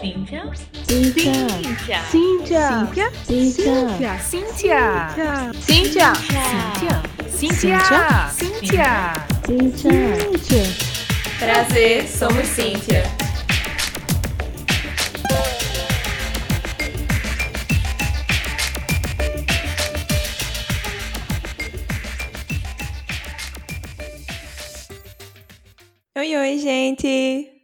Cíntia. Cíntia. Cíntia. Cíntia. Cíntia. Cíntia. Cíntia. Cíntia. Cíntia. Cíntia. Prazer, somos Cíntia. Oi, oi, gente!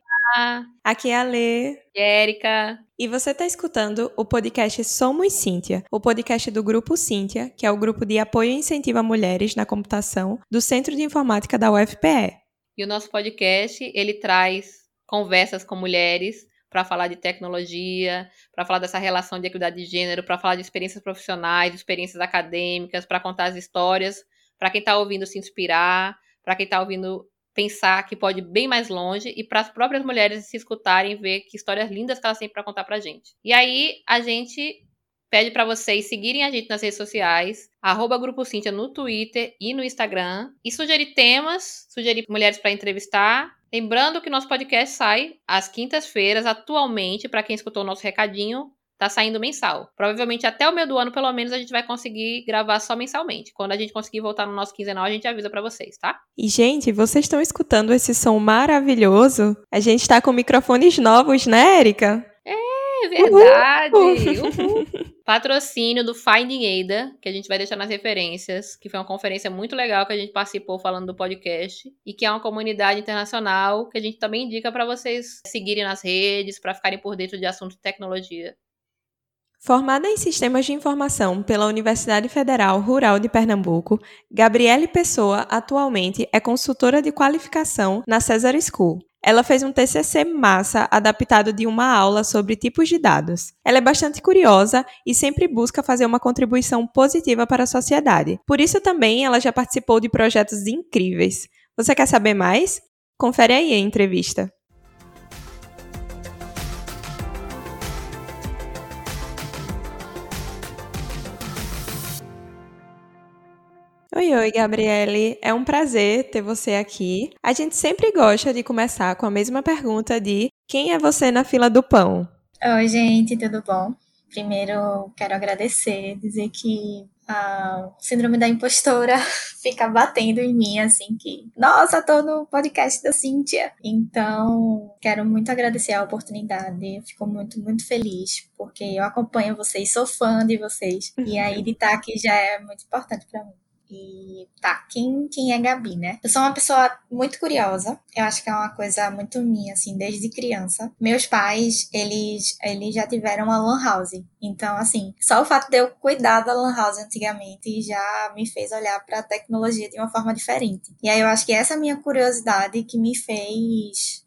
Aqui é a Lê. Érica. E você está escutando o podcast Somos Cíntia, o podcast do Grupo Cíntia, que é o grupo de apoio e incentivo a mulheres na computação do Centro de Informática da UFPE. E o nosso podcast, ele traz conversas com mulheres para falar de tecnologia, para falar dessa relação de equidade de gênero, para falar de experiências profissionais, experiências acadêmicas, para contar as histórias, para quem está ouvindo se inspirar, para quem está ouvindo pensar que pode ir bem mais longe e para as próprias mulheres se escutarem ver que histórias lindas que elas têm para contar pra gente. E aí a gente pede para vocês seguirem a gente nas redes sociais, arroba Grupo no Twitter e no Instagram, e sugerir temas, sugerir mulheres para entrevistar. Lembrando que nosso podcast sai às quintas-feiras, atualmente, para quem escutou o nosso recadinho, tá saindo mensal. Provavelmente até o meio do ano, pelo menos, a gente vai conseguir gravar só mensalmente. Quando a gente conseguir voltar no nosso quinzenal, a gente avisa para vocês, tá? E, gente, vocês estão escutando esse som maravilhoso? A gente está com microfones novos, né, Érica? É verdade! Uhul. Patrocínio do Finding Ada, que a gente vai deixar nas referências, que foi uma conferência muito legal que a gente participou falando do podcast e que é uma comunidade internacional que a gente também indica para vocês seguirem nas redes, para ficarem por dentro de assuntos de tecnologia. Formada em Sistemas de Informação pela Universidade Federal Rural de Pernambuco, Gabriele Pessoa atualmente é consultora de qualificação na Cesar School. Ela fez um TCC massa adaptado de uma aula sobre tipos de dados. Ela é bastante curiosa e sempre busca fazer uma contribuição positiva para a sociedade. Por isso também ela já participou de projetos incríveis. Você quer saber mais? Confere aí a entrevista. Oi, oi, Gabriele. É um prazer ter você aqui. A gente sempre gosta de começar com a mesma pergunta de quem é você na fila do pão? Oi, gente, tudo bom? Primeiro, quero agradecer, dizer que a síndrome da impostora fica batendo em mim, assim, que, nossa, tô no podcast da Cíntia. Então, quero muito agradecer a oportunidade, fico muito, muito feliz, porque eu acompanho vocês, sou fã de vocês, e aí de estar aqui já é muito importante para mim. E tá, quem, quem é Gabi, né? Eu sou uma pessoa muito curiosa. Eu acho que é uma coisa muito minha, assim, desde criança. Meus pais, eles, eles já tiveram uma lan house. Então, assim, só o fato de eu cuidar da lan house antigamente já me fez olhar para a tecnologia de uma forma diferente. E aí eu acho que essa minha curiosidade que me fez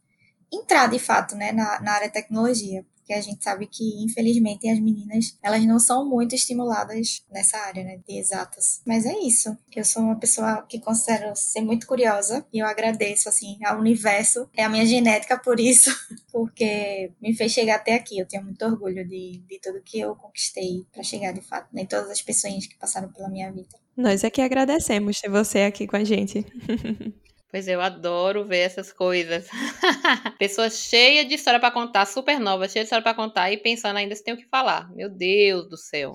entrar de fato, né, na, na área de tecnologia porque a gente sabe que, infelizmente, as meninas, elas não são muito estimuladas nessa área, né, de exatas. Mas é isso. Eu sou uma pessoa que considero ser muito curiosa e eu agradeço, assim, ao universo, é a minha genética por isso, porque me fez chegar até aqui. Eu tenho muito orgulho de, de tudo que eu conquistei para chegar, de fato, né, todas as pessoas que passaram pela minha vida. Nós é que agradecemos ter você aqui com a gente. Pois é, eu adoro ver essas coisas. Pessoa cheia de história para contar, super nova, cheia de história para contar e pensando ainda se tem o que falar. Meu Deus do céu.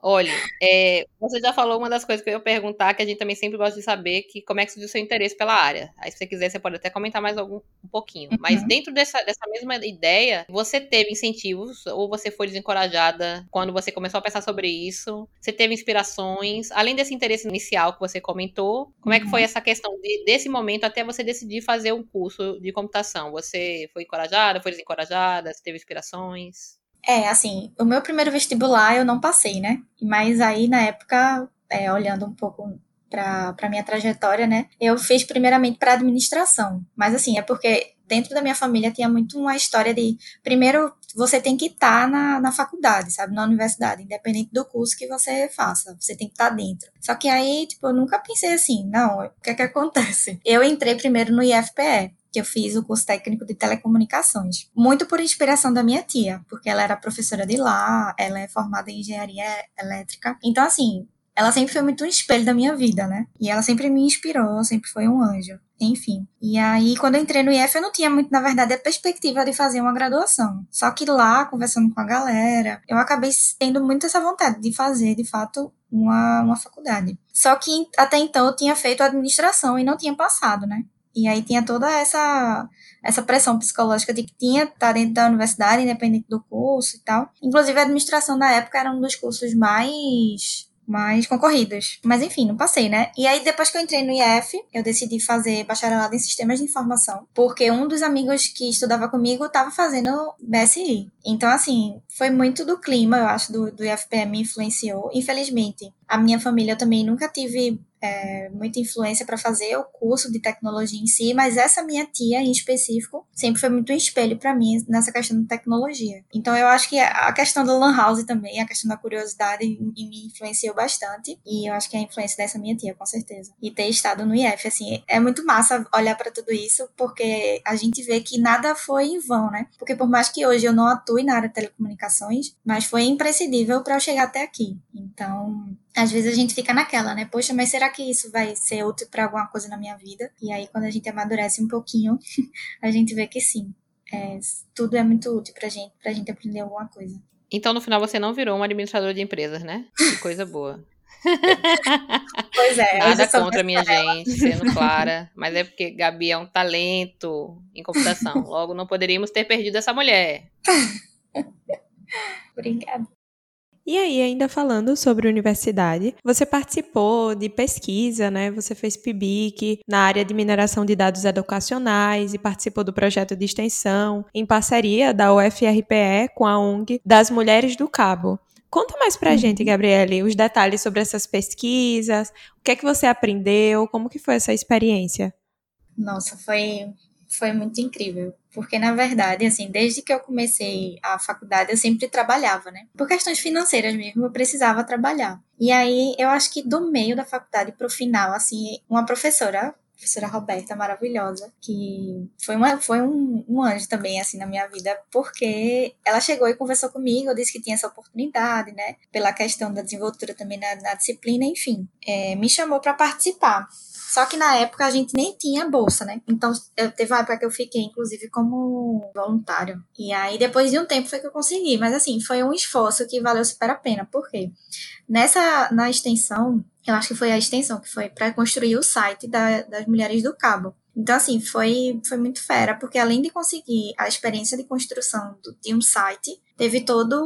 Olha, é, você já falou uma das coisas que eu ia perguntar, que a gente também sempre gosta de saber, que como é que surgiu o seu interesse pela área. Aí, se você quiser, você pode até comentar mais algum, um pouquinho. Mas Uhum. dentro dessa, dessa mesma ideia, você teve incentivos ou você foi desencorajada quando você começou a pensar sobre isso? Você teve inspirações? Além desse interesse inicial que você comentou, como é que foi essa questão de- desse momento até você decidir fazer um curso de computação? Você foi encorajada, foi desencorajada? Você teve inspirações? É, assim, o meu primeiro vestibular eu não passei, né? Mas aí, na época, é, olhando um pouco para minha trajetória, né? Eu fiz primeiramente para administração. Mas, assim, é porque dentro da minha família tinha muito uma história de. Primeiro, você tem que estar na, na faculdade, sabe? Na universidade, independente do curso que você faça. Você tem que estar dentro. Só que aí, tipo, eu nunca pensei assim, não, o que é que acontece? Eu entrei primeiro no IFPE que eu fiz o curso técnico de telecomunicações. Muito por inspiração da minha tia, porque ela era professora de lá, ela é formada em engenharia elétrica. Então, assim, ela sempre foi muito um espelho da minha vida, né? E ela sempre me inspirou, sempre foi um anjo. Enfim. E aí, quando eu entrei no IF, eu não tinha muito, na verdade, a perspectiva de fazer uma graduação. Só que lá, conversando com a galera, eu acabei tendo muito essa vontade de fazer, de fato, uma, uma faculdade. Só que até então eu tinha feito administração e não tinha passado, né? E aí tinha toda essa essa pressão psicológica de que tinha que estar dentro da universidade, independente do curso e tal. Inclusive, a administração na época era um dos cursos mais mais concorridos. Mas enfim, não passei, né? E aí, depois que eu entrei no IF, eu decidi fazer bacharelado em sistemas de informação, porque um dos amigos que estudava comigo estava fazendo BSI. Então, assim, foi muito do clima, eu acho, do, do IFPM influenciou. Infelizmente, a minha família eu também nunca tive é, muita influência para fazer o curso de tecnologia em si, mas essa minha tia em específico sempre foi muito um espelho para mim nessa questão de tecnologia. Então eu acho que a questão do Lan House também, a questão da curiosidade me influenciou bastante e eu acho que é a influência dessa minha tia, com certeza. E ter estado no IF, assim, é muito massa olhar para tudo isso porque a gente vê que nada foi em vão, né? Porque por mais que hoje eu não atue na área de telecomunicações, mas foi imprescindível para eu chegar até aqui. Então, às vezes a gente fica naquela, né? Poxa, mas será que isso vai ser útil para alguma coisa na minha vida? E aí, quando a gente amadurece um pouquinho, a gente vê que sim. É, tudo é muito útil pra gente, pra gente aprender alguma coisa. Então, no final, você não virou um administrador de empresas, né? Que coisa boa. Pois é. Nada contra, minha gente, sendo clara. Mas é porque Gabi é um talento em computação. Logo, não poderíamos ter perdido essa mulher. Obrigada. E aí, ainda falando sobre universidade, você participou de pesquisa, né? Você fez PIBIC na área de mineração de dados educacionais e participou do projeto de extensão em parceria da UFRPE com a ONG das Mulheres do Cabo. Conta mais pra uhum. gente, Gabriele, os detalhes sobre essas pesquisas, o que é que você aprendeu, como que foi essa experiência? Nossa, foi foi muito incrível. Porque, na verdade, assim, desde que eu comecei a faculdade, eu sempre trabalhava, né? Por questões financeiras mesmo, eu precisava trabalhar. E aí, eu acho que do meio da faculdade pro final, assim, uma professora, professora Roberta, maravilhosa, que foi, uma, foi um, um anjo também, assim, na minha vida, porque ela chegou e conversou comigo, eu disse que tinha essa oportunidade, né? Pela questão da desenvoltura também na, na disciplina, enfim. É, me chamou para participar. Só que na época a gente nem tinha bolsa, né? Então eu, teve uma época que eu fiquei, inclusive, como voluntário. E aí depois de um tempo foi que eu consegui. Mas assim, foi um esforço que valeu super a pena. Por quê? Nessa, na extensão, eu acho que foi a extensão que foi para construir o site da, das Mulheres do Cabo. Então, assim, foi, foi muito fera, porque além de conseguir a experiência de construção do, de um site, teve toda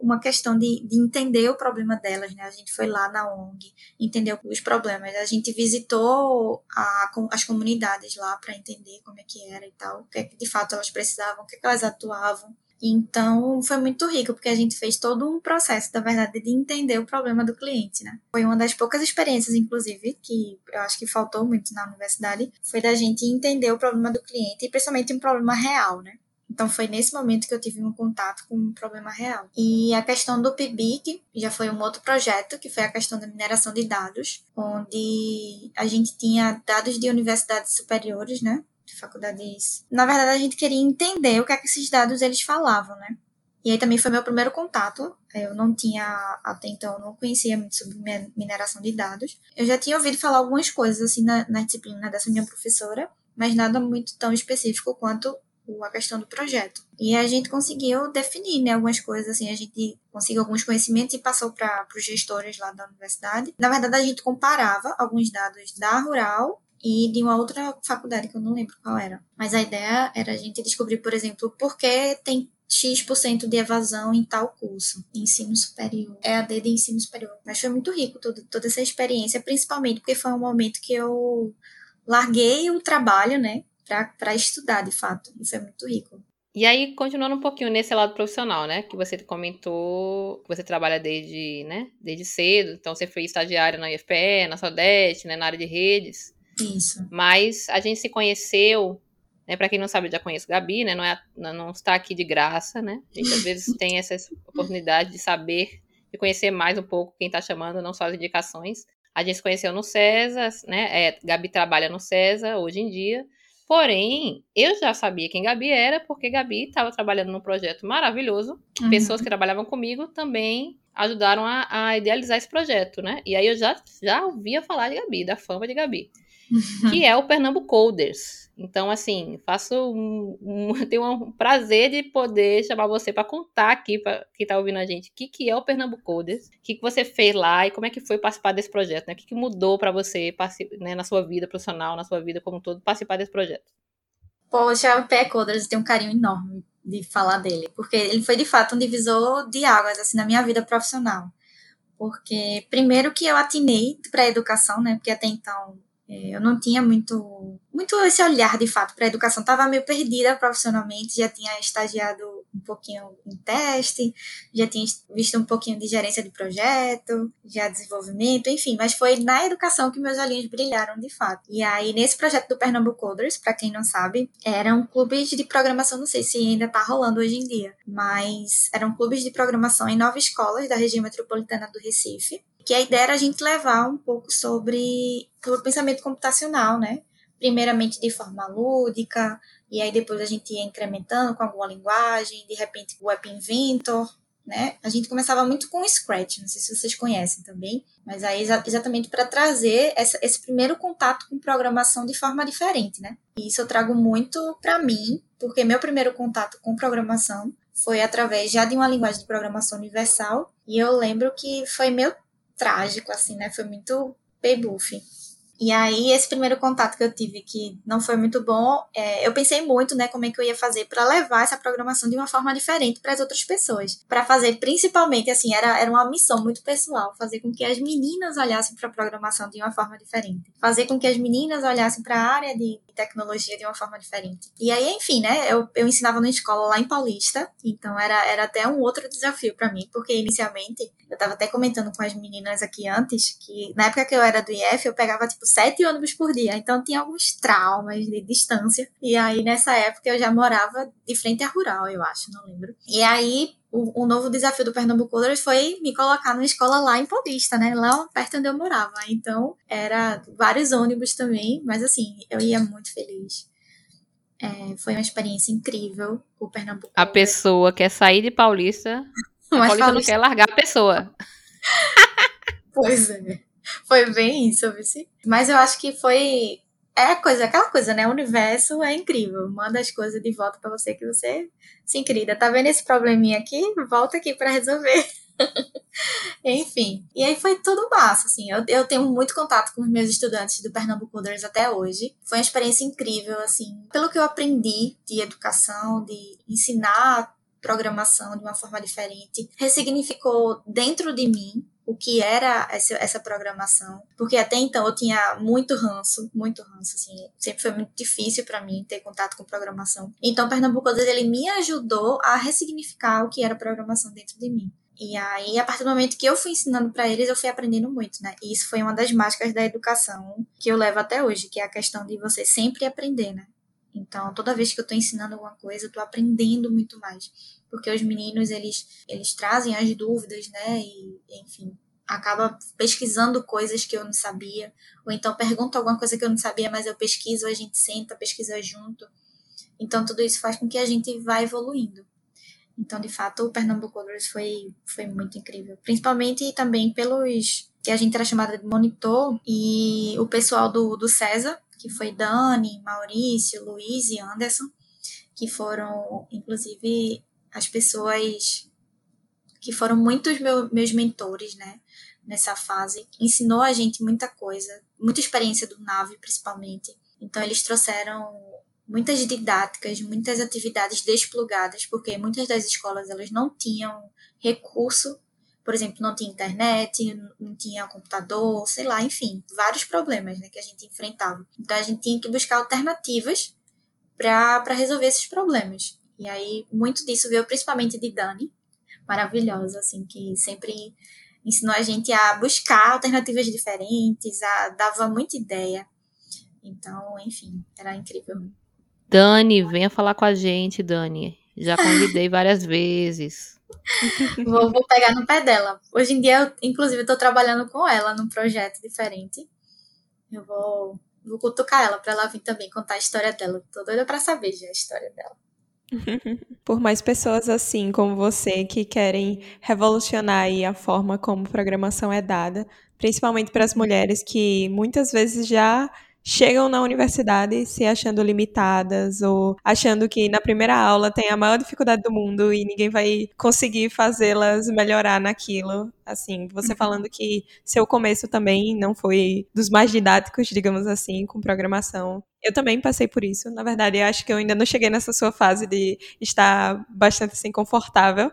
uma questão de, de entender o problema delas, né? A gente foi lá na ONG, entendeu os problemas. A gente visitou a, as comunidades lá para entender como é que era e tal, o que, é que de fato elas precisavam, o que, é que elas atuavam. Então, foi muito rico, porque a gente fez todo um processo, na verdade, de entender o problema do cliente, né? Foi uma das poucas experiências, inclusive, que eu acho que faltou muito na universidade, foi da gente entender o problema do cliente, e principalmente um problema real, né? Então foi nesse momento que eu tive um contato com um problema real. E a questão do PIBIC já foi um outro projeto, que foi a questão da mineração de dados, onde a gente tinha dados de universidades superiores, né? de faculdades. Na verdade, a gente queria entender o que é que esses dados eles falavam, né? E aí também foi meu primeiro contato. Eu não tinha, até então, não conhecia muito sobre mineração de dados. Eu já tinha ouvido falar algumas coisas, assim, na, na disciplina dessa minha professora, mas nada muito tão específico quanto a questão do projeto. E a gente conseguiu definir né, algumas coisas, assim, a gente conseguiu alguns conhecimentos e passou para os gestores lá da universidade. Na verdade, a gente comparava alguns dados da Rural e de uma outra faculdade que eu não lembro qual era. Mas a ideia era a gente descobrir, por exemplo, por que tem X% de evasão em tal curso, ensino superior, EAD de ensino superior. Mas foi muito rico todo, toda essa experiência, principalmente porque foi um momento que eu larguei o trabalho, né, para estudar de fato. E foi muito rico. E aí, continuando um pouquinho nesse lado profissional, né? Que você comentou que você trabalha desde, né, desde cedo. Então, você foi estagiário na IFPE, na Sodeste, né, na área de redes. Isso. Mas a gente se conheceu, né? Para quem não sabe, eu já conheço Gabi, né? Não, é, não está aqui de graça, né? A gente às vezes tem essa oportunidade de saber, de conhecer mais um pouco quem está chamando, não só as indicações. A gente se conheceu no César, né? É, Gabi trabalha no César hoje em dia. Porém, eu já sabia quem Gabi era, porque Gabi estava trabalhando num projeto maravilhoso. Uhum. Pessoas que trabalhavam comigo também ajudaram a, a, idealizar esse projeto, né? E aí eu já, já ouvia falar de Gabi, da fama de Gabi, que é o Pernambuco Coders. Então, assim, faço um, um, tenho um prazer de poder chamar você para contar aqui para quem está ouvindo a gente o que, que é o Pernambuco Coders, o que, que você fez lá e como é que foi participar desse projeto, né? O que, que mudou para você né, na sua vida profissional, na sua vida como um todo, participar desse projeto. Poxa, o Pé Coders tem um carinho enorme de falar dele, porque ele foi de fato um divisor de águas assim na minha vida profissional. Porque primeiro que eu atinei para a educação, né? Porque até então é, eu não tinha muito, muito esse olhar de fato para a educação. Estava meio perdida profissionalmente, já tinha estagiado um pouquinho em teste, já tinha visto um pouquinho de gerência de projeto, já desenvolvimento, enfim, mas foi na educação que meus olhinhos brilharam de fato. E aí, nesse projeto do Pernambuco Coders, para quem não sabe, eram clubes de programação, não sei se ainda está rolando hoje em dia, mas eram clubes de programação em nove escolas da região metropolitana do Recife que a ideia era a gente levar um pouco sobre, sobre o pensamento computacional, né? Primeiramente de forma lúdica, e aí depois a gente ia incrementando com alguma linguagem, de repente o App Inventor, né? A gente começava muito com o Scratch, não sei se vocês conhecem também, mas aí exatamente para trazer essa, esse primeiro contato com programação de forma diferente, né? E isso eu trago muito para mim, porque meu primeiro contato com programação foi através já de uma linguagem de programação universal, e eu lembro que foi meio trágico, assim, né? Foi muito buff. E aí, esse primeiro contato que eu tive, que não foi muito bom, é, eu pensei muito, né, como é que eu ia fazer para levar essa programação de uma forma diferente para as outras pessoas. Para fazer, principalmente, assim, era, era uma missão muito pessoal, fazer com que as meninas olhassem para a programação de uma forma diferente. Fazer com que as meninas olhassem para a área de tecnologia de uma forma diferente. E aí, enfim, né, eu, eu ensinava na escola lá em Paulista, então era, era até um outro desafio para mim, porque inicialmente, eu estava até comentando com as meninas aqui antes, que na época que eu era do IF, eu pegava, tipo, sete ônibus por dia. Então tinha alguns traumas de distância. E aí nessa época eu já morava de frente à rural, eu acho, não lembro. E aí o, o novo desafio do Pernambuco Colors foi me colocar numa escola lá em Paulista, né? Lá perto onde eu morava. Então era vários ônibus também, mas assim, eu ia muito feliz. É, foi uma experiência incrível o Pernambuco. A pessoa quer sair de Paulista, a Paulista, Paulista não quer largar a pessoa. pois é. Foi bem isso, vice. Mas eu acho que foi. É coisa, aquela coisa, né? O universo é incrível. Manda as coisas de volta para você que você se incrível. Tá vendo esse probleminha aqui? Volta aqui para resolver. Enfim. E aí foi tudo massa, assim. Eu, eu tenho muito contato com os meus estudantes do Pernambuco Coders até hoje. Foi uma experiência incrível, assim. Pelo que eu aprendi de educação, de ensinar programação de uma forma diferente, ressignificou dentro de mim o que era essa, essa programação, porque até então eu tinha muito ranço, muito ranço, assim, sempre foi muito difícil para mim ter contato com programação. Então, Pernambuco, ele me ajudou a ressignificar o que era programação dentro de mim. E aí, a partir do momento que eu fui ensinando para eles, eu fui aprendendo muito, né? E isso foi uma das mágicas da educação que eu levo até hoje, que é a questão de você sempre aprender, né? Então, toda vez que eu estou ensinando alguma coisa, eu estou aprendendo muito mais. Porque os meninos, eles, eles trazem as dúvidas, né? E, enfim, acaba pesquisando coisas que eu não sabia. Ou então pergunta alguma coisa que eu não sabia, mas eu pesquiso, a gente senta, pesquisa junto. Então, tudo isso faz com que a gente vá evoluindo. Então, de fato, o Pernambuco Colors foi, foi muito incrível. Principalmente também pelos que a gente era chamada de monitor e o pessoal do, do César, que foi Dani, Maurício, Luiz e Anderson, que foram, inclusive, as pessoas que foram muitos meu, meus mentores, né, nessa fase. Ensinou a gente muita coisa, muita experiência do nave, principalmente. Então, eles trouxeram muitas didáticas, muitas atividades desplugadas, porque muitas das escolas elas não tinham recurso por exemplo, não tinha internet, não tinha computador, sei lá, enfim, vários problemas né, que a gente enfrentava. Então a gente tinha que buscar alternativas para resolver esses problemas. E aí, muito disso veio principalmente de Dani, maravilhosa, assim, que sempre ensinou a gente a buscar alternativas diferentes, a, dava muita ideia. Então, enfim, era incrível. Dani, venha falar com a gente, Dani. Já convidei várias vezes vou, vou, pegar no pé dela. Hoje em dia, eu, inclusive, estou trabalhando com ela num projeto diferente. Eu vou, vou cutucar ela para ela vir também contar a história dela. Tô doida para saber já a história dela. Por mais pessoas assim como você que querem revolucionar a forma como programação é dada, principalmente para as mulheres que muitas vezes já chegam na universidade se achando limitadas ou achando que na primeira aula tem a maior dificuldade do mundo e ninguém vai conseguir fazê-las melhorar naquilo. Assim, você uhum. falando que seu começo também não foi dos mais didáticos, digamos assim, com programação. Eu também passei por isso. Na verdade, acho que eu ainda não cheguei nessa sua fase de estar bastante assim confortável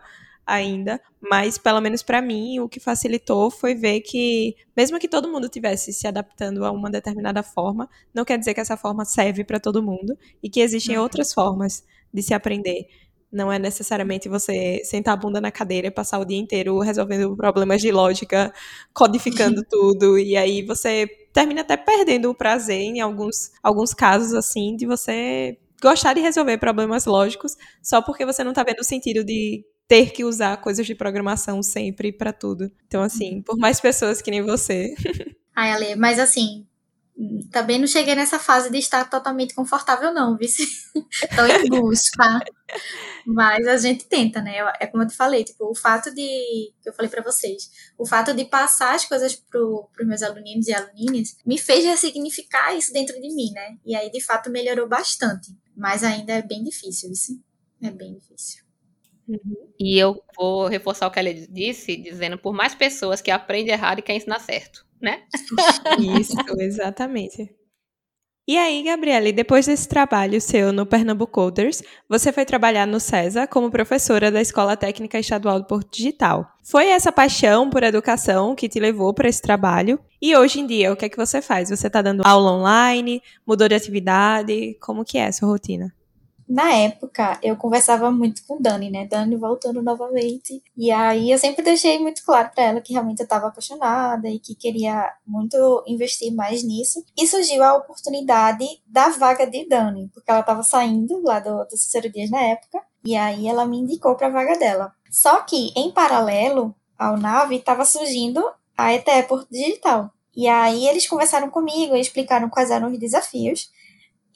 ainda, mas pelo menos para mim o que facilitou foi ver que mesmo que todo mundo tivesse se adaptando a uma determinada forma, não quer dizer que essa forma serve para todo mundo e que existem uhum. outras formas de se aprender. Não é necessariamente você sentar a bunda na cadeira e passar o dia inteiro resolvendo problemas de lógica, codificando tudo, e aí você termina até perdendo o prazer em alguns, alguns casos assim de você gostar de resolver problemas lógicos só porque você não está vendo o sentido de ter que usar coisas de programação sempre para tudo. Então, assim, por mais pessoas que nem você. Ai, Ale, mas assim, também não cheguei nessa fase de estar totalmente confortável, não, vice. Tô em busca. Mas a gente tenta, né? É como eu te falei, tipo, o fato de. que eu falei para vocês, o fato de passar as coisas pro, pros meus aluninhos e aluninhas me fez ressignificar isso dentro de mim, né? E aí, de fato, melhorou bastante. Mas ainda é bem difícil, vice. É bem difícil. Uhum. E eu vou reforçar o que ela disse, dizendo por mais pessoas que aprendem errado e quer ensinar certo, né? Isso, exatamente. E aí, Gabriele, depois desse trabalho seu no Pernambuco Coders, você foi trabalhar no CESA como professora da Escola Técnica Estadual do Porto Digital. Foi essa paixão por educação que te levou para esse trabalho? E hoje em dia, o que é que você faz? Você está dando aula online? Mudou de atividade? Como que é a sua rotina? Na época, eu conversava muito com Dani, né? Dani voltando novamente. E aí eu sempre deixei muito claro para ela que realmente eu estava apaixonada e que queria muito investir mais nisso. E surgiu a oportunidade da vaga de Dani, porque ela estava saindo lá do, do Cicero Dias na época. E aí ela me indicou para a vaga dela. Só que, em paralelo ao NAVE, estava surgindo a Eteport Digital. E aí eles conversaram comigo e explicaram quais eram os desafios.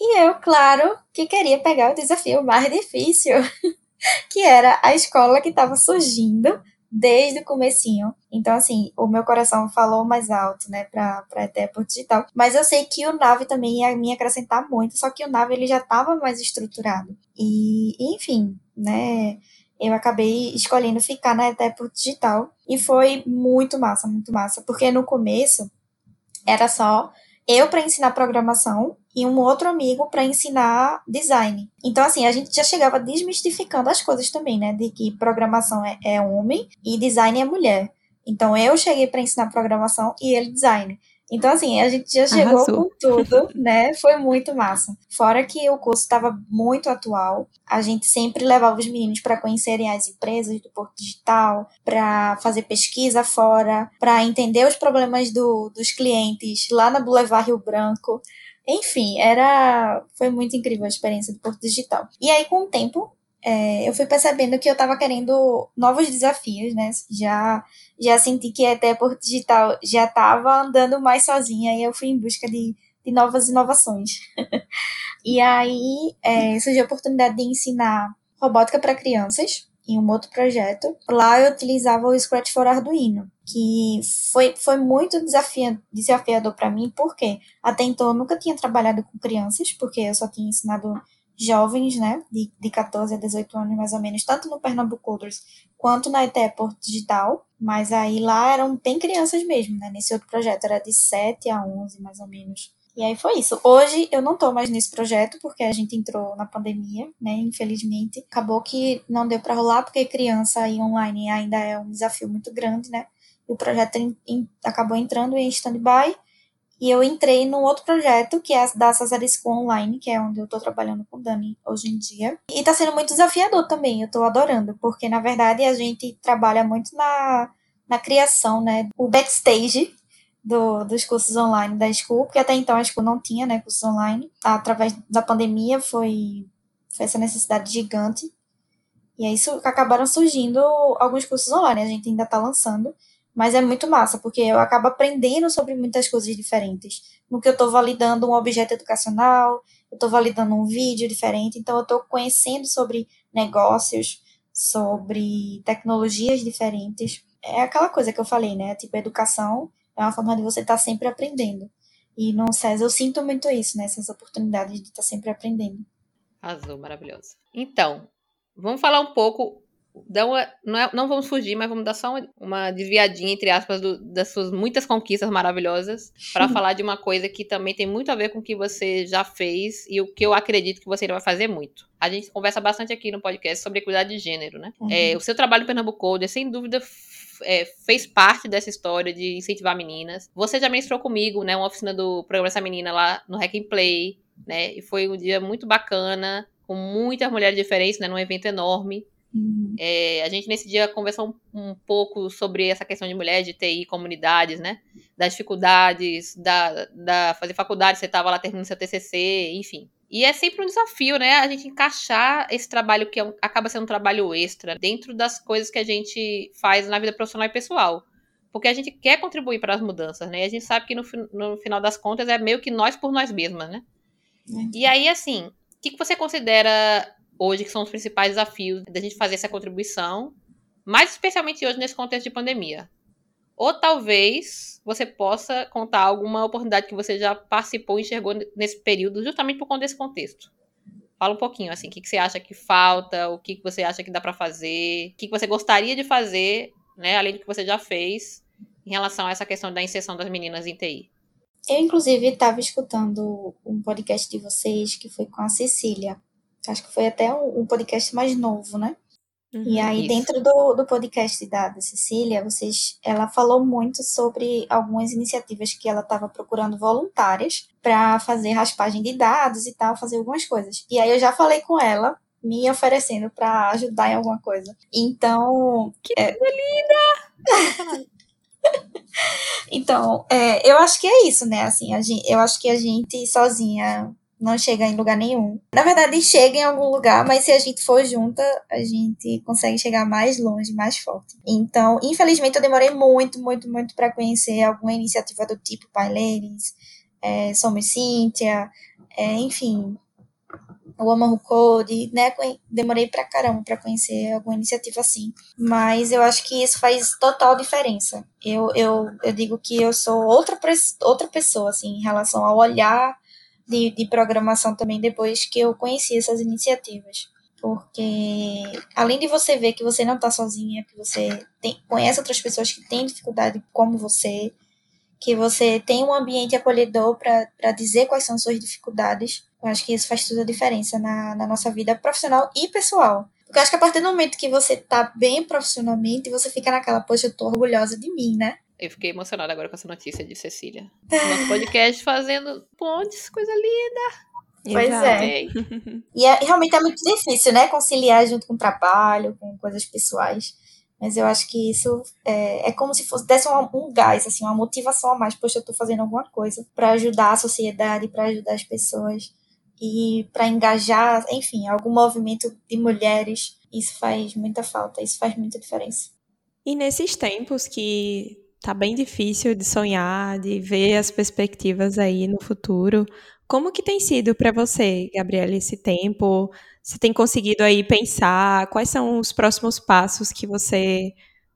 E eu, claro, que queria pegar o desafio mais difícil, que era a escola que estava surgindo desde o comecinho. Então, assim, o meu coração falou mais alto, né, pra, pra Eteport Digital. Mas eu sei que o Nave também ia me acrescentar muito, só que o Nave, ele já estava mais estruturado. E, enfim, né, eu acabei escolhendo ficar na Eteport Digital. E foi muito massa, muito massa. Porque no começo, era só eu para ensinar programação e um outro amigo para ensinar design. Então, assim, a gente já chegava desmistificando as coisas também, né? De que programação é, é homem e design é mulher. Então, eu cheguei para ensinar programação e ele design. Então, assim, a gente já chegou Arrasou. com tudo, né? Foi muito massa. Fora que o curso estava muito atual, a gente sempre levava os meninos para conhecerem as empresas do Porto Digital, para fazer pesquisa fora, para entender os problemas do, dos clientes lá na Boulevard Rio Branco. Enfim, era foi muito incrível a experiência do Porto Digital. E aí, com o tempo, é, eu fui percebendo que eu estava querendo novos desafios, né? Já, já senti que até por digital já estava andando mais sozinha e eu fui em busca de, de novas inovações. e aí é, surgiu a oportunidade de ensinar robótica para crianças em um outro projeto. Lá eu utilizava o Scratch for Arduino, que foi, foi muito desafiador para mim, porque até então eu nunca tinha trabalhado com crianças, porque eu só tinha ensinado jovens, né, de, de 14 a 18 anos mais ou menos, tanto no Pernambucoders quanto na Eteport Digital, mas aí lá eram bem crianças mesmo, né, nesse outro projeto era de 7 a 11 mais ou menos. E aí foi isso. Hoje eu não tô mais nesse projeto porque a gente entrou na pandemia, né? Infelizmente. Acabou que não deu para rolar porque criança e online ainda é um desafio muito grande, né? E o projeto acabou entrando em stand-by e eu entrei num outro projeto, que é da Cesar School Online, que é onde eu tô trabalhando com o Dani hoje em dia. E tá sendo muito desafiador também, eu tô adorando, porque na verdade a gente trabalha muito na, na criação, né? O backstage do, dos cursos online da School, porque até então a School não tinha, né, cursos online. Através da pandemia foi, foi essa necessidade gigante. E que acabaram surgindo alguns cursos online, a gente ainda tá lançando. Mas é muito massa, porque eu acabo aprendendo sobre muitas coisas diferentes. No que eu estou validando um objeto educacional, eu estou validando um vídeo diferente, então eu estou conhecendo sobre negócios, sobre tecnologias diferentes. É aquela coisa que eu falei, né? Tipo, educação é uma forma de você estar tá sempre aprendendo. E no SES eu sinto muito isso, né? Essas oportunidades de estar tá sempre aprendendo. Azul, maravilhoso. Então, vamos falar um pouco uma, não, é, não, vamos fugir, mas vamos dar só uma, uma desviadinha, entre aspas, do, das suas muitas conquistas maravilhosas, para falar de uma coisa que também tem muito a ver com o que você já fez e o que eu acredito que você vai fazer muito. A gente conversa bastante aqui no podcast sobre equidade de gênero, né? Uhum. É, o seu trabalho em Pernambuco Code, sem dúvida, é, fez parte dessa história de incentivar meninas. Você já ministrou comigo, né, uma oficina do programa Essa Menina lá no Hack and Play, né? E foi um dia muito bacana, com muitas mulheres diferentes, né, num evento enorme. Uhum. É, a gente nesse dia conversou um, um, pouco sobre essa questão de mulher, de TI, comunidades, né? Das dificuldades, da, da fazer faculdade, você estava lá terminando seu TCC, enfim. E é sempre um desafio, né? A gente encaixar esse trabalho que é um, acaba sendo um trabalho extra dentro das coisas que a gente faz na vida profissional e pessoal. Porque a gente quer contribuir para as mudanças, né? E a gente sabe que no, no final das contas é meio que nós por nós mesmas, né? É. E aí, assim, o que, que você considera hoje que são os principais desafios da gente fazer essa contribuição, mais especialmente hoje nesse contexto de pandemia. Ou talvez você possa contar alguma oportunidade que você já participou e enxergou nesse período, justamente por conta desse contexto. Fala um pouquinho, assim, o que, que você acha que falta, o que, que você acha que dá para fazer, o que, que você gostaria de fazer, né, além do que você já fez, em relação a essa questão da inserção das meninas em TI. Eu, inclusive, estava escutando um podcast de vocês que foi com a Cecília, Acho que foi até um, um podcast mais novo, né? Uhum, e aí, isso. dentro do, do podcast da, da Cecília, vocês, ela falou muito sobre algumas iniciativas que ela estava procurando voluntárias para fazer raspagem de dados e tal, fazer algumas coisas. E aí eu já falei com ela, me oferecendo para ajudar em alguma coisa. Então. Que é... linda! então, é, eu acho que é isso, né? Assim, gente, eu acho que a gente sozinha não chega em lugar nenhum. Na verdade, chega em algum lugar, mas se a gente for junta, a gente consegue chegar mais longe, mais forte. Então, infelizmente, eu demorei muito, muito, muito para conhecer alguma iniciativa do tipo Pai Ladies, é, Somos Cíntia, é, enfim, o Who Code, né? Demorei pra caramba para conhecer alguma iniciativa assim. Mas eu acho que isso faz total diferença. Eu, eu, eu digo que eu sou outra, outra pessoa, assim, em relação ao olhar de, de programação também depois que eu conheci essas iniciativas. Porque além de você ver que você não está sozinha, que você tem, conhece outras pessoas que têm dificuldade como você, que você tem um ambiente acolhedor para dizer quais são suas dificuldades, eu acho que isso faz toda a diferença na, na nossa vida profissional e pessoal. Porque eu acho que a partir do momento que você tá bem profissionalmente, você fica naquela, poxa, eu tô orgulhosa de mim, né? Eu fiquei emocionada agora com essa notícia de Cecília. Nosso podcast fazendo pontes, coisa linda. Pois é. E é, realmente é muito difícil, né? Conciliar junto com o trabalho, com coisas pessoais. Mas eu acho que isso é, é como se fosse desse um, um, gás, assim, uma motivação a mais. Poxa, eu tô fazendo alguma coisa para ajudar a sociedade, para ajudar as pessoas e para engajar, enfim, algum movimento de mulheres. Isso faz muita falta, isso faz muita diferença. E nesses tempos que tá bem difícil de sonhar, de ver as perspectivas aí no futuro. Como que tem sido para você, Gabriela, esse tempo? Você tem conseguido aí pensar quais são os próximos passos que você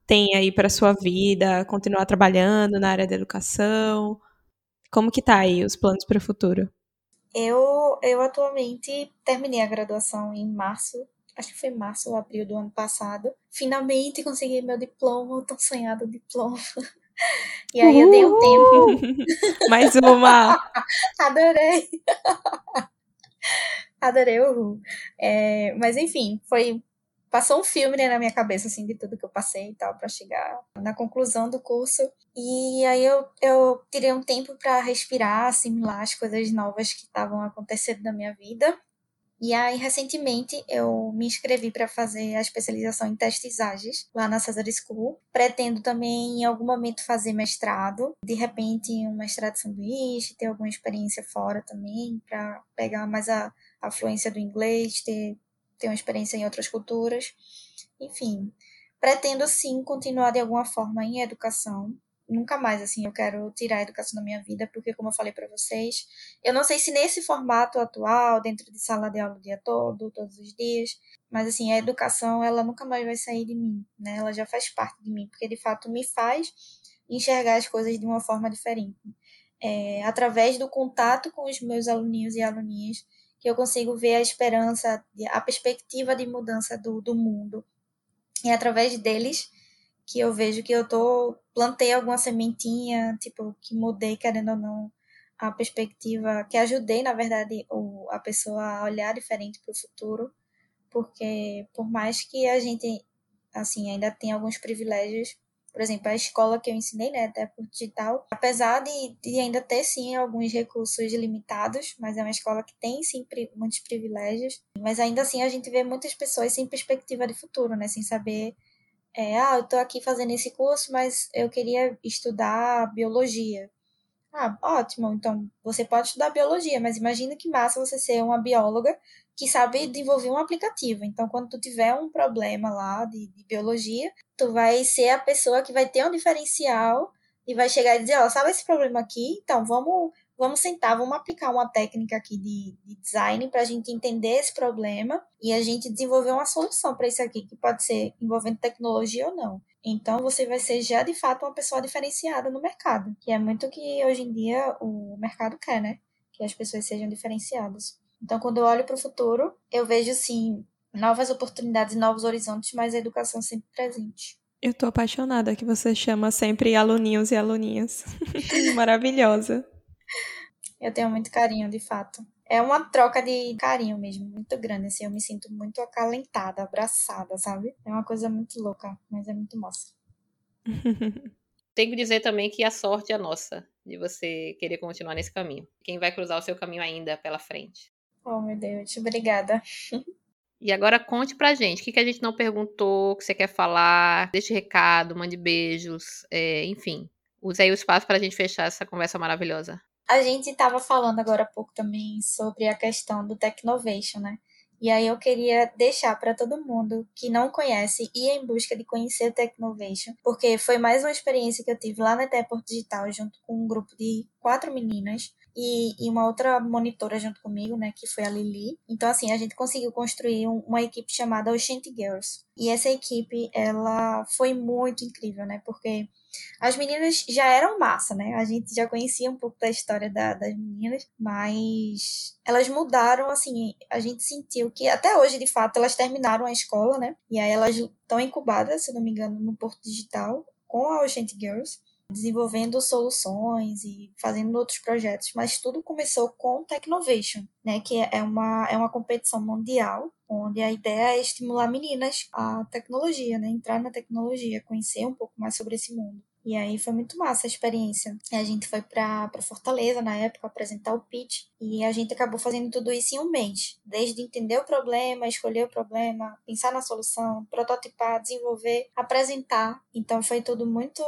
tem aí para sua vida? Continuar trabalhando na área da educação? Como que tá aí os planos para o futuro? Eu, eu atualmente terminei a graduação em março acho que foi março ou abril do ano passado. Finalmente consegui meu diploma, tão sonhado diploma. E aí eu dei um tempo. Mais uma! Adorei! Adorei o é, Mas enfim, foi. Passou um filme né, na minha cabeça, assim, de tudo que eu passei e tal, para chegar na conclusão do curso. E aí eu, eu tirei um tempo para respirar, assimilar as coisas novas que estavam acontecendo na minha vida. E aí, recentemente, eu me inscrevi para fazer a especialização em testes ágeis lá na Cesar School. Pretendo também, em algum momento, fazer mestrado. De repente, um mestrado de sanduíche, ter alguma experiência fora também, para pegar mais a, a fluência do inglês, ter, ter uma experiência em outras culturas. Enfim, pretendo sim continuar de alguma forma em educação. Nunca mais, assim, eu quero tirar a educação da minha vida, porque, como eu falei para vocês, eu não sei se nesse formato atual, dentro de sala de aula o dia todo, todos os dias, mas, assim, a educação, ela nunca mais vai sair de mim, né? Ela já faz parte de mim, porque, de fato, me faz enxergar as coisas de uma forma diferente. É, através do contato com os meus aluninhos e aluninhas, que eu consigo ver a esperança, a perspectiva de mudança do, do mundo. E através deles que eu vejo que eu tô plantei alguma sementinha, tipo, que mudei querendo ou não a perspectiva, que ajudei, na verdade, o, a pessoa a olhar diferente para o futuro, porque por mais que a gente assim ainda tenha alguns privilégios, por exemplo, a escola que eu ensinei, né, até por digital, apesar de, de ainda ter sim alguns recursos limitados, mas é uma escola que tem sim muitos privilégios, mas ainda assim a gente vê muitas pessoas sem perspectiva de futuro, né, sem saber é, ah, eu tô aqui fazendo esse curso, mas eu queria estudar biologia. Ah, ótimo, então você pode estudar biologia, mas imagina que massa você ser uma bióloga que sabe desenvolver um aplicativo. Então, quando tu tiver um problema lá de, de biologia, tu vai ser a pessoa que vai ter um diferencial e vai chegar e dizer, ó, oh, sabe esse problema aqui? Então, vamos, vamos sentar, vamos aplicar uma técnica aqui de, de design para a gente entender esse problema e a gente desenvolver uma solução para isso aqui, que pode ser envolvendo tecnologia ou não. Então, você vai ser já de fato uma pessoa diferenciada no mercado, que é muito o que hoje em dia o mercado quer, né? Que as pessoas sejam diferenciadas. Então, quando eu olho para o futuro, eu vejo, sim, novas oportunidades e novos horizontes, mas a educação sempre presente. Eu tô apaixonada que você chama sempre aluninhos e aluninhas. Maravilhosa. Eu tenho muito carinho, de fato. É uma troca de carinho mesmo, muito grande, assim, eu me sinto muito acalentada, abraçada, sabe? É uma coisa muito louca, mas é muito massa. Tenho que dizer também que a sorte é nossa de você querer continuar nesse caminho. Quem vai cruzar o seu caminho ainda pela frente? Oh, meu Deus, obrigada. E agora conte pra gente, o que, que a gente não perguntou, o que você quer falar, deixe recado, mande beijos, é, enfim. Use aí o espaço para a gente fechar essa conversa maravilhosa. A gente estava falando agora há pouco também sobre a questão do Technovation, né? E aí eu queria deixar para todo mundo que não conhece ir em busca de conhecer o Technovation, porque foi mais uma experiência que eu tive lá na Teport Digital junto com um grupo de quatro meninas e, e, uma outra monitora junto comigo, né, que foi a Lili. Então, assim, a gente conseguiu construir um, uma equipe chamada Oceanti Girls. E essa equipe, ela foi muito incrível, né, porque as meninas já eram massa, né? A gente já conhecia um pouco da história da, das meninas, mas elas mudaram, assim, a gente sentiu que até hoje, de fato, elas terminaram a escola, né? E aí elas estão incubadas, se não me engano, no Porto Digital com a Oceanti Girls desenvolvendo soluções e fazendo outros projetos, mas tudo começou com Technovation, né, que é uma, é uma competição mundial, onde a ideia é estimular meninas à tecnologia, né, entrar na tecnologia, conhecer um pouco mais sobre esse mundo. E aí foi muito massa a experiência. A gente foi para Fortaleza na época apresentar o pitch e a gente acabou fazendo tudo isso em um mês. Desde entender o problema, escolher o problema, pensar na solução, prototipar, desenvolver, apresentar. Então foi tudo muito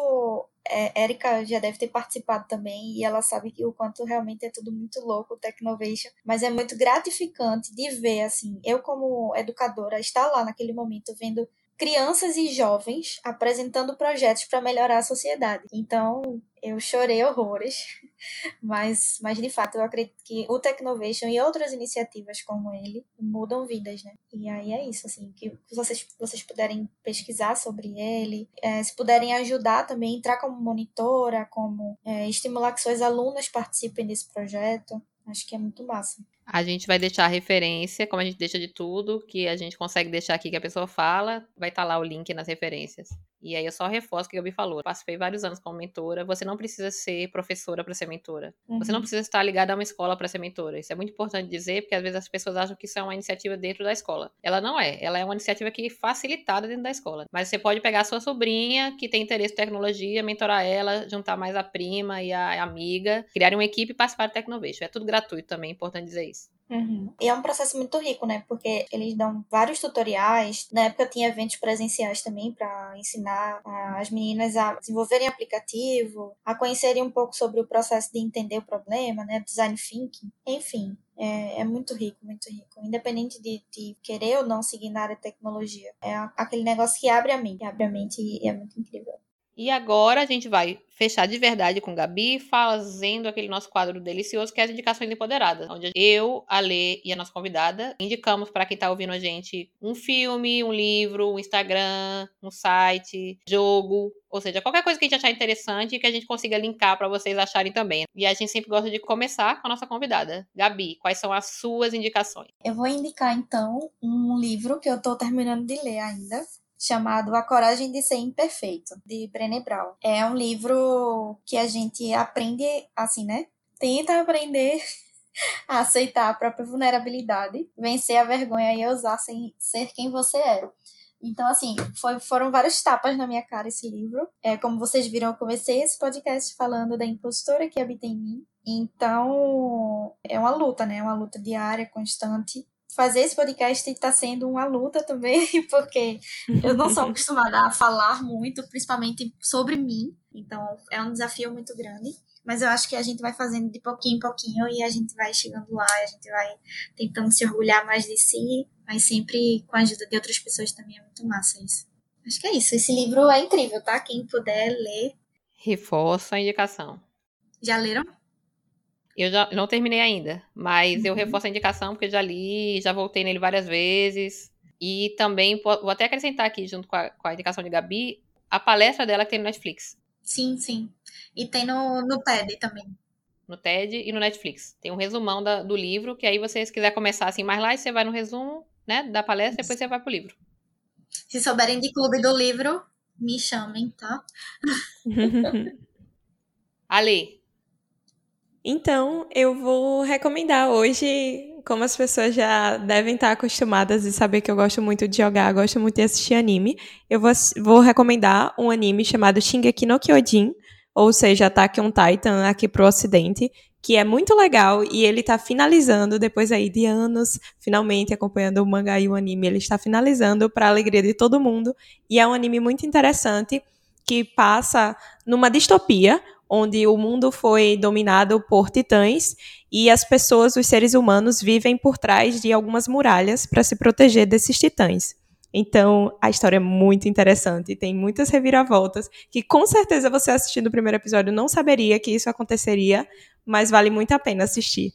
é, Erika já deve ter participado também e ela sabe que o quanto realmente é tudo muito louco o Technovation, mas é muito gratificante de ver assim, eu como educadora estar lá naquele momento vendo crianças e jovens apresentando projetos para melhorar a sociedade. Então, eu chorei horrores, mas, mas de fato eu acredito que o Technovation e outras iniciativas como ele mudam vidas, né? E aí é isso, assim, que vocês, vocês puderem pesquisar sobre ele, é, se puderem ajudar também, entrar como monitora, como é, estimular que suas alunas participem desse projeto, acho que é muito massa. A gente vai deixar a referência, como a gente deixa de tudo, que a gente consegue deixar aqui que a pessoa fala, vai estar tá lá o link nas referências. E aí eu só reforço o que a Gabi falou. Eu participei vários anos como mentora. Você não precisa ser professora para ser mentora. Uhum. Você não uhum. precisa estar ligada a uma escola para ser mentora. Isso é muito importante dizer, porque às vezes as pessoas acham que isso é uma iniciativa dentro da escola. Ela não é. Ela é uma iniciativa que é facilitada dentro da escola. Mas você pode pegar a sua sobrinha, que tem interesse em tecnologia, mentorar ela, juntar mais a prima e a amiga, criar uma equipe e participar do Tecnovation. É tudo gratuito também, é importante dizer isso. Uhum. E é um processo muito rico, né? Porque eles dão vários tutoriais. Na época tinha eventos presenciais também para ensinar as meninas a desenvolverem aplicativo, a conhecerem um pouco sobre o processo de entender o problema, né? Design thinking. Enfim, é, é, muito rico, muito rico. Independente de, de, querer ou não seguir na área de tecnologia. É aquele negócio que abre a mente, abre a mente e é muito incrível. E agora a gente vai fechar de verdade com Gabi, fazendo aquele nosso quadro delicioso que é as indicações empoderadas, onde eu, a Lê e a nossa convidada indicamos para quem está ouvindo a gente um filme, um livro, um Instagram, um site, jogo, ou seja, qualquer coisa que a gente achar interessante e que a gente consiga linkar para vocês acharem também. E a gente sempre gosta de começar com a nossa convidada. Gabi, quais são as suas indicações? Eu vou indicar então um livro que eu estou terminando de ler ainda, chamado A Coragem de Ser Imperfeito, de Brené Brown. É um livro que a gente aprende, assim, né? Tenta aprender a aceitar a própria vulnerabilidade, vencer a vergonha e ousar sem ser quem você é. Então, assim, foi, foram vários tapas na minha cara esse livro. É, como vocês viram, eu comecei esse podcast falando da impostora que habita em mim. Então, é uma luta, né? Uma luta diária, constante fazer esse podcast está sendo uma luta também, porque eu não sou acostumada a falar muito, principalmente sobre mim. Então é um desafio muito grande. Mas eu acho que a gente vai fazendo de pouquinho em pouquinho e a gente vai chegando lá, a gente vai tentando se orgulhar mais de si, mas sempre com a ajuda de outras pessoas também é muito massa isso. Acho que é isso. Esse livro é incrível, tá? Quem puder ler. Reforça a indicação. Já leram? Eu já não terminei ainda, mas uhum. eu reforço a indicação porque eu já li, já voltei nele várias vezes. E também vou até acrescentar aqui, junto com a, com a indicação de Gabi, a palestra dela que tem no Netflix. Sim, sim. E tem no, no TED também. No TED e no Netflix. Tem um resumão da, do livro, que aí você, se quiser começar assim mais lá, você vai no resumo né, da palestra e depois você vai pro livro. Se souberem de clube do livro, me chamem, tá? Ale, então, eu vou recomendar hoje, como as pessoas já devem estar acostumadas e saber que eu gosto muito de jogar, gosto muito de assistir anime, eu vou, vou recomendar um anime chamado Shingeki no Kyojin, ou seja, Attack on Titan aqui pro ocidente, que é muito legal e ele está finalizando depois aí de anos, finalmente acompanhando o mangá e o anime, ele está finalizando para alegria de todo mundo e é um anime muito interessante que passa numa distopia onde o mundo foi dominado por titãs e as pessoas, os seres humanos, vivem por trás de algumas muralhas para se proteger desses titãs. Então, a história é muito interessante, tem muitas reviravoltas, que com certeza você assistindo o primeiro episódio não saberia que isso aconteceria, mas vale muito a pena assistir.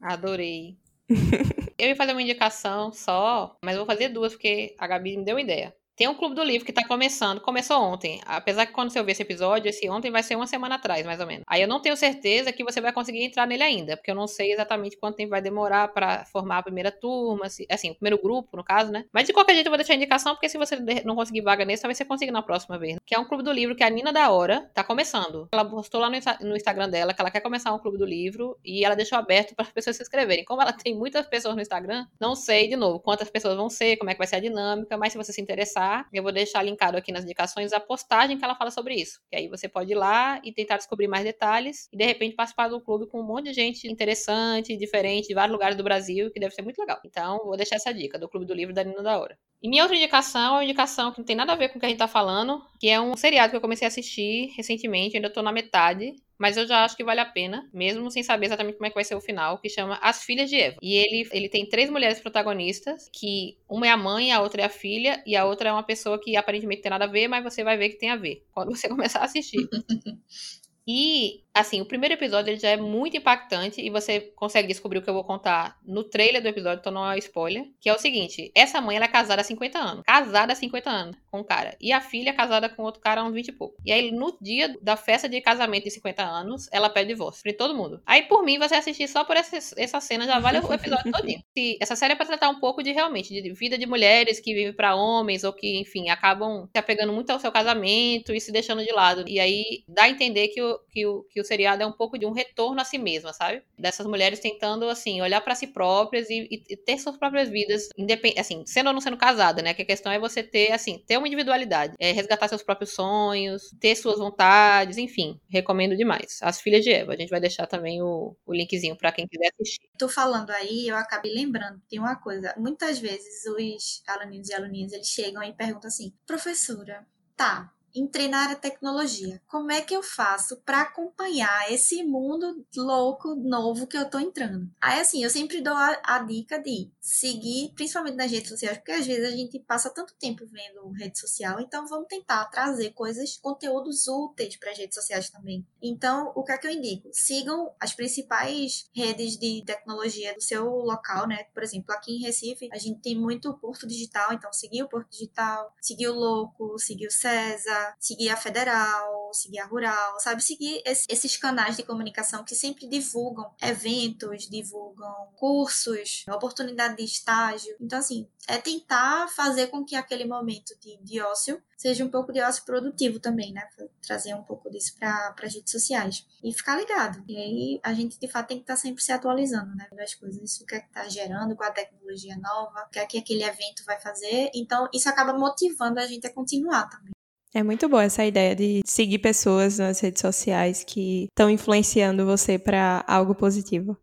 Adorei. eu ia fazer uma indicação só, mas vou fazer duas, porque a Gabi me deu uma ideia. Tem um clube do livro que tá começando. Começou ontem. Apesar que quando você ouvir esse episódio, esse ontem vai ser uma semana atrás, mais ou menos. Aí eu não tenho certeza que você vai conseguir entrar nele ainda, porque eu não sei exatamente quanto tempo vai demorar para formar a primeira turma, se, assim, o primeiro grupo, no caso, né? Mas de qualquer jeito eu vou deixar a indicação, porque se você não conseguir vaga nesse, talvez você consiga na próxima vez. Que é um clube do livro que a Nina da Hora tá começando. Ela postou lá no, no Instagram dela que ela quer começar um clube do livro e ela deixou aberto para as pessoas se inscreverem. Como ela tem muitas pessoas no Instagram, não sei de novo quantas pessoas vão ser, como é que vai ser a dinâmica, mas se você se interessar, eu vou deixar linkado aqui nas indicações a postagem que ela fala sobre isso. Que aí você pode ir lá e tentar descobrir mais detalhes e de repente participar do clube com um monte de gente interessante, diferente, de vários lugares do Brasil, que deve ser muito legal. Então, vou deixar essa dica do Clube do Livro da Nina da Hora. E minha outra indicação é uma indicação que não tem nada a ver com o que a gente tá falando, que é um seriado que eu comecei a assistir recentemente, ainda tô na metade, mas eu já acho que vale a pena, mesmo sem saber exatamente como é que vai ser o final, que chama As Filhas de Eva. E ele, ele tem três mulheres protagonistas, que uma é a mãe, a outra é a filha, e a outra é uma pessoa que aparentemente tem nada a ver, mas você vai ver que tem a ver quando você começar a assistir. E, assim, o primeiro episódio ele já é muito impactante e você consegue descobrir o que eu vou contar no trailer do episódio, então não é spoiler. Que é o seguinte: essa mãe ela é casada há 50 anos. Casada há 50 anos com um cara. E a filha é casada com outro cara há uns 20 e pouco. E aí, no dia da festa de casamento de 50 anos, ela pede divórcio. Pra todo mundo. Aí, por mim, você assistir só por essa, essa cena já vale o episódio todinho. E essa série é pra tratar um pouco de realmente de vida de mulheres que vivem para homens ou que, enfim, acabam se apegando muito ao seu casamento e se deixando de lado. E aí dá a entender que o, que o, que o seriado é um pouco de um retorno a si mesma, sabe? Dessas mulheres tentando, assim, olhar para si próprias e, e, ter suas próprias vidas, independ... assim, sendo ou não sendo casada, né? Que a questão é você ter, assim, ter uma individualidade, é resgatar seus próprios sonhos, ter suas vontades, enfim, recomendo demais. As Filhas de Eva, a gente vai deixar também o, o linkzinho para quem quiser assistir. Tô falando aí, eu acabei lembrando, tem uma coisa, muitas vezes os aluninhos e aluninhas, eles chegam e perguntam assim, professora, tá, entrei na área de tecnologia. Como é que eu faço para acompanhar esse mundo louco, novo que eu tô entrando? Aí, assim, eu sempre dou a, a, dica de seguir, principalmente nas redes sociais, porque às vezes a gente passa tanto tempo vendo rede social, então vamos tentar trazer coisas, conteúdos úteis para as redes sociais também. Então, o que é que eu indico? Sigam as principais redes de tecnologia do seu local, né? Por exemplo, aqui em Recife, a gente tem muito Porto Digital, então seguir o Porto Digital, seguir o Louco, seguir o César, seguir a Federal, seguir a Rural, sabe? Seguir esses canais de comunicação que sempre divulgam eventos, divulgam cursos, oportunidade de estágio. Então, assim, é tentar fazer com que aquele momento de, de ócio seja um pouco de ócio produtivo também, né? Trazer um pouco disso para as redes sociais. E ficar ligado. E aí a gente, de fato, tem que estar tá sempre se atualizando, né? Das coisas, o que é que está gerando, qual a tecnologia nova, o que é que aquele evento vai fazer. Então, isso acaba motivando a gente a continuar também. É muito boa essa ideia de seguir pessoas nas redes sociais que estão influenciando você para algo positivo.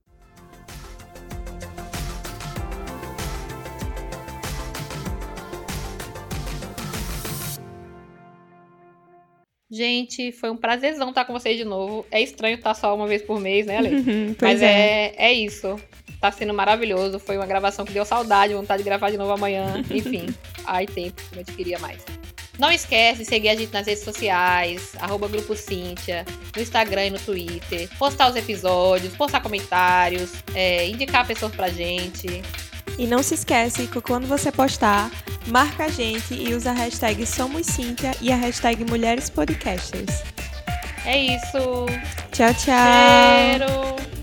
Gente, foi um prazerzão estar com vocês de novo. É estranho estar só uma vez por mês, né, Ale? Mas é. é. é isso. Tá sendo maravilhoso. Foi uma gravação que deu saudade, vontade de gravar de novo amanhã. Enfim, ai tempo, como a gente queria mais. Não esquece de seguir a gente nas redes sociais, arroba Grupo Cíntia, no Instagram e no Twitter. Postar os episódios, postar comentários, é, indicar pessoas pra gente. E não se esquece que quando você postar, marca a gente e usa a hashtag Somos Cíntia e a hashtag Mulheres Podcasters. É isso. Tchau, tchau. Cheiro.